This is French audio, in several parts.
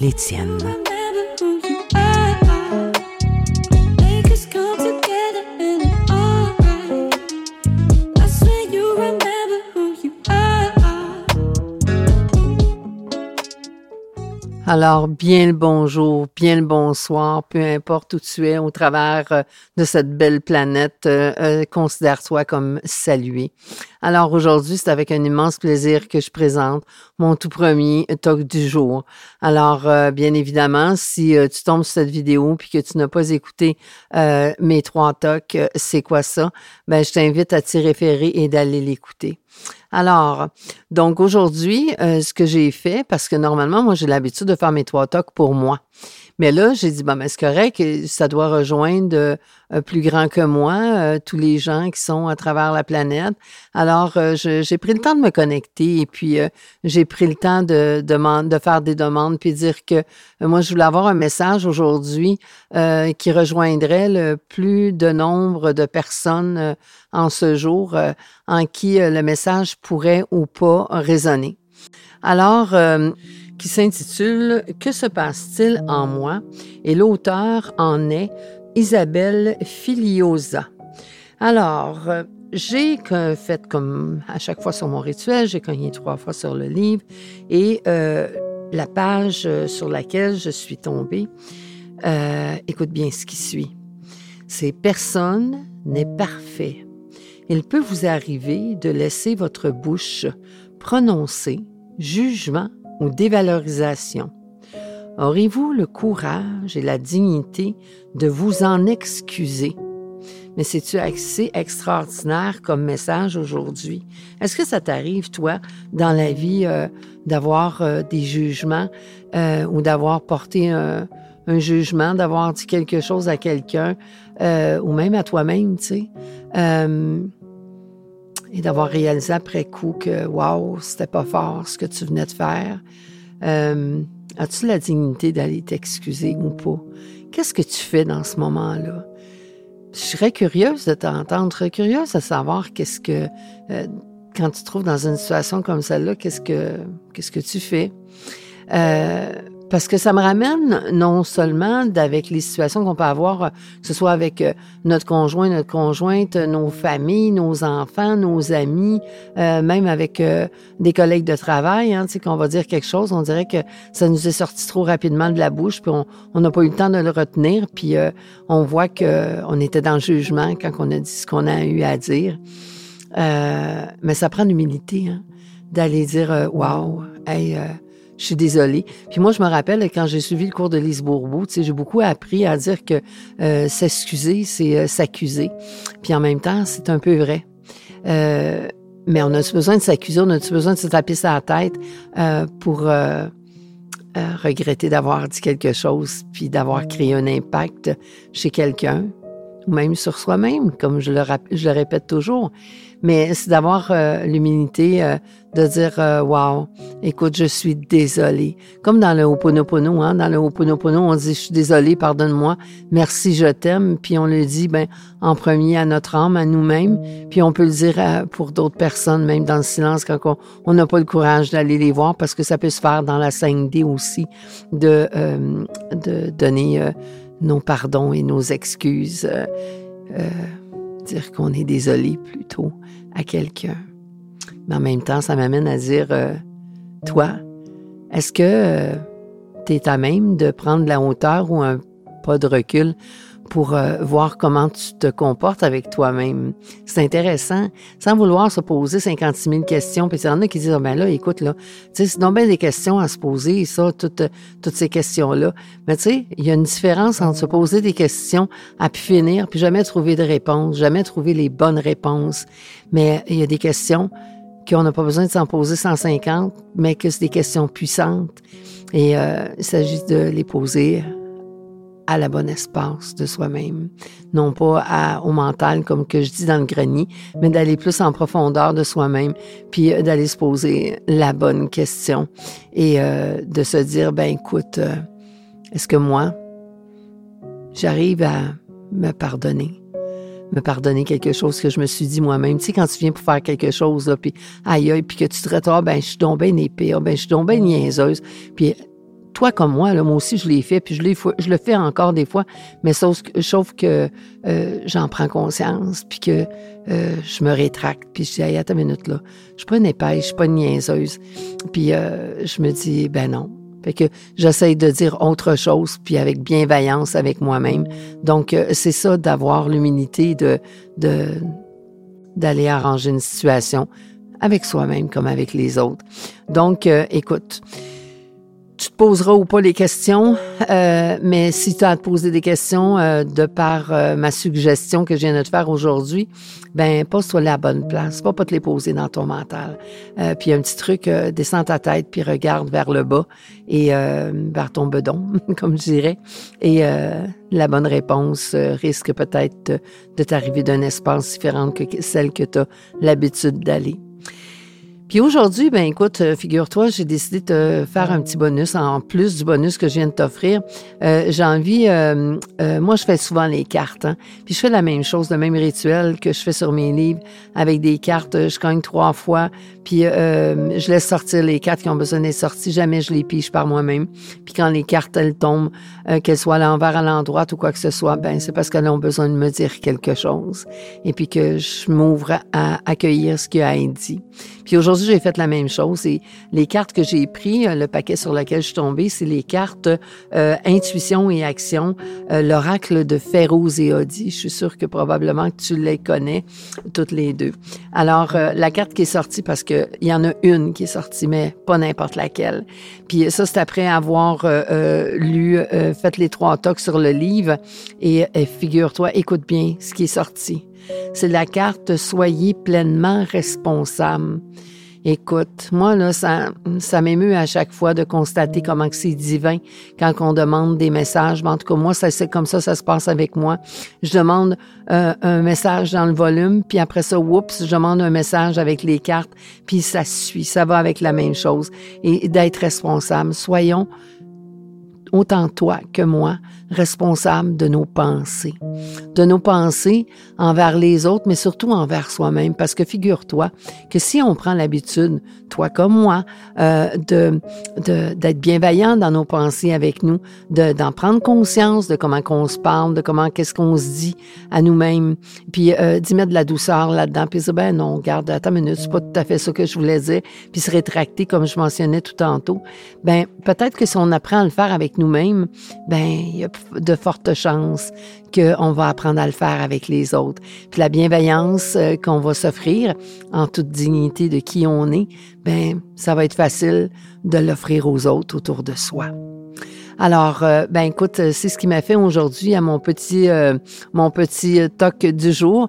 les Alors, bien le bonjour, bien le bonsoir, peu importe où tu es au travers euh, de cette belle planète, euh, euh, considère-toi comme salué. Alors aujourd'hui, c'est avec un immense plaisir que je présente mon tout premier talk du jour. Alors, bien évidemment, si tu tombes sur cette vidéo puis que tu n'as pas écouté mes trois talks, c'est quoi ça? Ben, je t'invite à t'y référer et d'aller l'écouter. Alors, donc aujourd'hui, euh, ce que j'ai fait, parce que normalement, moi, j'ai l'habitude de faire mes trois tocs pour moi. Mais là, j'ai dit, bon, mais c'est correct, ça doit rejoindre euh, plus grand que moi, euh, tous les gens qui sont à travers la planète. Alors, euh, j'ai pris le temps de me connecter et puis j'ai pris le temps de, de, de, faire des demandes puis dire que moi, je voulais avoir un message aujourd'hui qui rejoindrait le plus de nombre de personnes en ce jour en qui le message pourrait ou pas résonner. Alors, qui s'intitule Que se passe-t-il en moi? Et l'auteur en est Isabelle Filiosa. Alors, j'ai fait comme à chaque fois sur mon rituel, j'ai cogné trois fois sur le livre et euh, la page sur laquelle je suis tombée, euh, écoute bien ce qui suit. C'est personne n'est parfait. Il peut vous arriver de laisser votre bouche prononcer jugement ou dévalorisation. Aurez-vous le courage et la dignité de vous en excuser? Mais c'est-tu assez extraordinaire comme message aujourd'hui? Est-ce que ça t'arrive, toi, dans la vie, euh, d'avoir euh, des jugements euh, ou d'avoir porté un, un jugement, d'avoir dit quelque chose à quelqu'un ou même à toi-même, tu sais? Et d'avoir réalisé après coup que, waouh, c'était pas fort ce que tu venais de faire. Euh, as-tu la dignité d'aller t'excuser ou pas? Qu'est-ce que tu fais dans ce moment-là? Je serais curieuse de t'entendre, je serais curieuse de savoir qu'est-ce que, euh, quand tu te trouves dans une situation comme celle-là, qu'est-ce que, qu'est-ce que tu fais? Euh, parce que ça me ramène non seulement avec les situations qu'on peut avoir, que ce soit avec euh, notre conjoint, notre conjointe, nos familles, nos enfants, nos amis, euh, même avec euh, des collègues de travail, hein, qu'on va dire quelque chose, on dirait que ça nous est sorti trop rapidement de la bouche, puis on n'a pas eu le temps de le retenir, puis on voit qu'on était dans le jugement quand on a dit ce qu'on a eu à dire. mais ça prend l'humilité, hein, d'aller dire, wow, hey, je suis désolée. Puis moi, je me rappelle quand j'ai suivi le cours de Lise Bourbeau, j'ai beaucoup appris à dire que euh, s'excuser, c'est euh, s'accuser. Puis en même temps, c'est un peu vrai. Euh, mais on a besoin de s'accuser, on a besoin de se taper sur la tête pour regretter d'avoir dit quelque chose, puis d'avoir créé un impact chez quelqu'un, même sur soi-même, comme je le, je le répète toujours mais c'est d'avoir euh, l'humilité euh, de dire euh, Wow, écoute, je suis désolé. Comme dans le Ho'oponopono, hein, dans le Ho'oponopono, on dit Je suis désolé, pardonne-moi, merci, je t'aime. Puis on le dit ben, en premier à notre âme, à nous-mêmes. Puis on peut le dire pour d'autres personnes, même dans le silence, quand on n'a pas le courage d'aller les voir, parce que ça peut se faire dans la 5D aussi, de, de donner nos pardons et nos excuses dire qu'on est désolé plutôt à quelqu'un. Mais en même temps, ça m'amène à dire, euh, toi, est-ce que euh, tu es à même de prendre la hauteur ou un pas de recul pour euh, voir comment tu te comportes avec toi-même. C'est intéressant, sans vouloir se poser 56 000 questions. Puis il y en a qui disent, ah, ben là, écoute, là, tu sais, c'est donc bien des questions à se poser, ça, toutes, toutes ces questions-là. Mais tu sais, il y a une différence entre se poser des questions à pu finir, puis jamais trouver de réponse, jamais trouver les bonnes réponses. Mais il y a des questions qu'on n'a pas besoin de s'en poser 150, mais que c'est des questions puissantes Et euh, il s'agit de les poser à la bonne espace de soi-même, non pas à, au mental comme que je dis dans le grenier, mais d'aller plus en profondeur de soi-même, puis euh, d'aller se poser la bonne question et euh, de se dire ben écoute, euh, est-ce que moi j'arrive à me pardonner? me pardonner quelque chose que je me suis dit moi-même. Tu sais, quand tu viens pour faire quelque chose, là, puis aïe, aïe, puis que tu te retrouves, ah, ben, je suis tombée épée, ah, ben, je suis tombée niaiseuse. Puis toi comme moi, là, moi aussi, je l'ai fait, puis je, je le fais encore des fois, mais sauf, que euh, j'en prends conscience, puis que euh, je me rétracte, puis je dis, hey, attends une minute, là, je suis pas une épaisse, je suis pas une niaiseuse. Puis euh, je me dis, ben non. Fait que j'essaye de dire autre chose, puis avec bienveillance avec moi-même. Donc, c'est ça d'avoir l'humilité de, de, d'aller arranger une situation avec soi-même comme avec les autres. Donc, écoute, tu te poseras ou pas les questions, euh, mais si tu as à te poser des questions euh, de par euh, ma suggestion que je viens de te faire aujourd'hui, ben pose-toi la bonne place, pas pas te les poser dans ton mental. puis un petit truc, descends ta tête puis regarde vers le bas et vers ton bedon, comme je dirais. Et la bonne réponse risque peut-être de t'arriver d'un espace différent que celle que tu as l'habitude d'aller. Puis aujourd'hui, ben écoute, euh, figure-toi, j'ai décidé de faire un petit bonus en plus du bonus que je viens de t'offrir. Euh, j'ai envie, euh, moi je fais souvent les cartes, hein, puis je fais la même chose, le même rituel que je fais sur mes livres avec des cartes. Je cogne trois fois, puis je laisse sortir les cartes qui ont besoin d'être sorties. Jamais je les pige par moi-même. Puis quand les cartes elles tombent, qu'elles soient à l'envers, à l'endroit ou quoi que ce soit, ben c'est parce qu'elles ont besoin de me dire quelque chose et puis que je m'ouvre à accueillir ce qu'il a dit. Puis aujourd'hui, j'ai fait la même chose. Et les cartes que j'ai pris, euh, le paquet sur lequel je suis tombée, c'est les cartes euh, Intuition et Action, euh, l'oracle de Férouz et Audi. Je suis sûre que probablement que tu les connais toutes les deux. Alors, la carte qui est sortie, parce qu'il y en a une qui est sortie, mais pas n'importe laquelle. Puis ça, c'est après avoir lu, fait les trois tocs sur le livre. Et figure-toi, écoute bien ce qui est sorti. C'est la carte Soyez pleinement responsable. Écoute, moi, là, ça, ça m'émeut à chaque fois de constater comment c'est divin quand on demande des messages. en tout cas, moi, c'est comme ça, ça se passe avec moi. Je demande euh, un message dans le volume, puis après ça, oups, je demande un message avec les cartes, puis ça suit, ça va avec la même chose. Et d'être responsable. Soyons autant toi que moi, responsable de nos pensées. De nos pensées envers les autres, mais surtout envers soi-même. Parce que figure-toi que si on prend l'habitude, toi comme moi, euh, de d'être bienveillant dans nos pensées avec nous, d'en prendre conscience de comment qu'on se parle, de comment qu'est-ce qu'on se dit à nous-mêmes, puis euh, d'y mettre de la douceur là-dedans, puis dire, ben non, garde, attends une minute, c'est pas tout à fait ça que je voulais dire, puis se rétracter comme je mentionnais tout tantôt, ben peut-être que si on apprend à le faire avec nous-mêmes, ben il y a de fortes chances qu'on va apprendre à le faire avec les autres. Puis la bienveillance euh, qu'on va s'offrir en toute dignité de qui on est, ben ça va être facile de l'offrir aux autres autour de soi. Alors, euh, ben écoute, euh, c'est ce qui m'a fait aujourd'hui à mon petit euh, mon petit toc du jour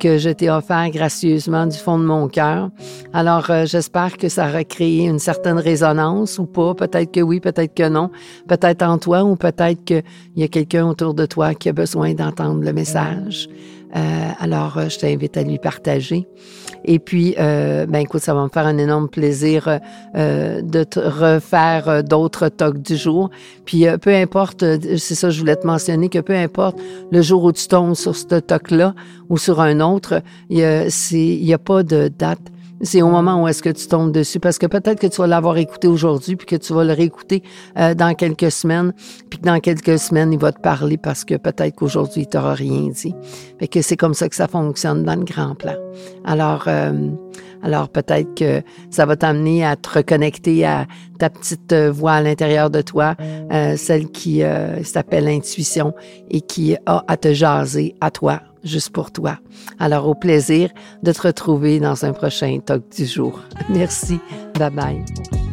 que je t'ai offert gracieusement du fond de mon cœur. Alors, j'espère que ça aura créé une certaine résonance ou pas. Peut-être que oui, peut-être que non. Peut-être en toi ou peut-être qu'il y a quelqu'un autour de toi qui a besoin d'entendre le message. Euh, alors, euh, je t'invite à lui partager. Et puis, euh, ben écoute, ça va me faire un énorme plaisir de te refaire d'autres talks du jour. Puis, peu importe, c'est ça, je voulais te mentionner que peu importe le jour où tu tombes sur ce talk-là ou sur un autre, il n'y a, a pas de date c'est au moment où est-ce que tu tombes dessus. Parce que peut-être que tu vas l'avoir écouté aujourd'hui, puis que tu vas le réécouter euh, dans quelques semaines, puis que dans quelques semaines, il va te parler parce que peut-être qu'aujourd'hui, il t'aura rien dit. Fait que c'est comme ça que ça fonctionne dans le grand plan. Alors, euh, alors peut-être que ça va t'amener à te reconnecter à ta petite voix à l'intérieur de toi, euh, celle qui s'appelle intuition et qui a à te jaser à toi juste pour toi. Alors au plaisir de te retrouver dans un prochain talk du jour. Merci. Bye bye.